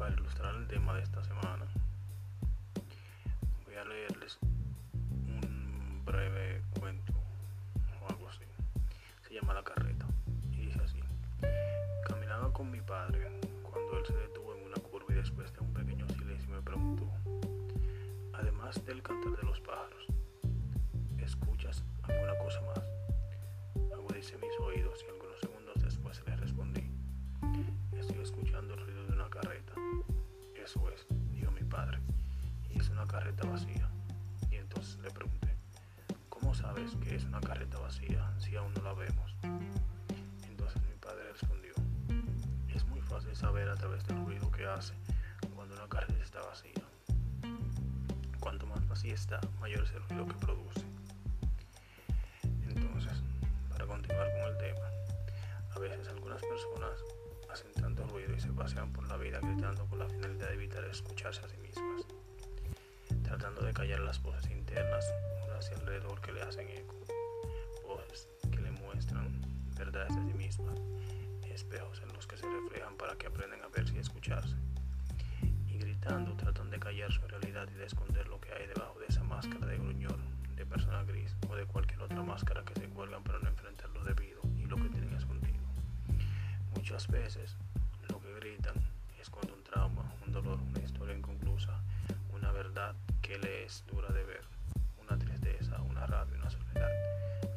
para ilustrar el tema de esta semana, voy a leerles un breve cuento o algo así. Se llama La Carreta y dice así. Caminaba con mi padre cuando él se detuvo en una curva y después de un pequeño silencio me preguntó, además del cantar de los pájaros, ¿escuchas alguna cosa carreta vacía. Y entonces le pregunté, ¿cómo sabes que es una carreta vacía si aún no la vemos? saber a través del ruido que hace cuando una carreta está vacía. Cuanto más vacía está, mayor es el ruido que produce. Entonces, para continuar con el tema, a veces algunas personas hacen tanto ruido y se pasean por la vida gritando con la finalidad de evitar escucharse a sí mismas, tratando de callar las voces internas hacia alrededor que le hacen eco, voces que le muestran verdades de sí mismas espejos en los que se reflejan para que aprendan a verse y escucharse. Y gritando tratan de callar su realidad y de esconder lo que hay debajo de esa máscara de gruñón, de persona gris o de cualquier otra máscara que se cuelgan para no enfrentar lo debido y lo que tienen escondido. Muchas veces lo que gritan es cuando un trauma, un dolor, una historia inconclusa, una verdad que le es dura de ver, una tristeza, una rabia, una soledad,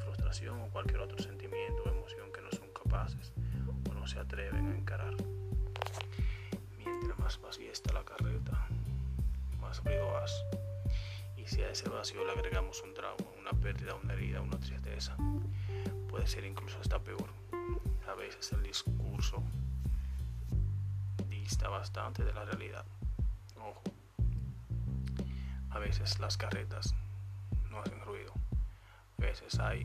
frustración o cualquier otro sentimiento o emoción que no son capaces se atreven a encarar. Mientras más vacía está la carreta, más ruido hace. Y si a ese vacío le agregamos un trauma, una pérdida, una herida, una tristeza, puede ser incluso hasta peor. A veces el discurso dista bastante de la realidad. Ojo, a veces las carretas no hacen ruido. A veces hay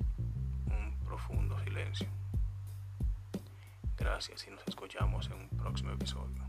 un profundo silencio. Gracias y nos escuchamos en un próximo episodio.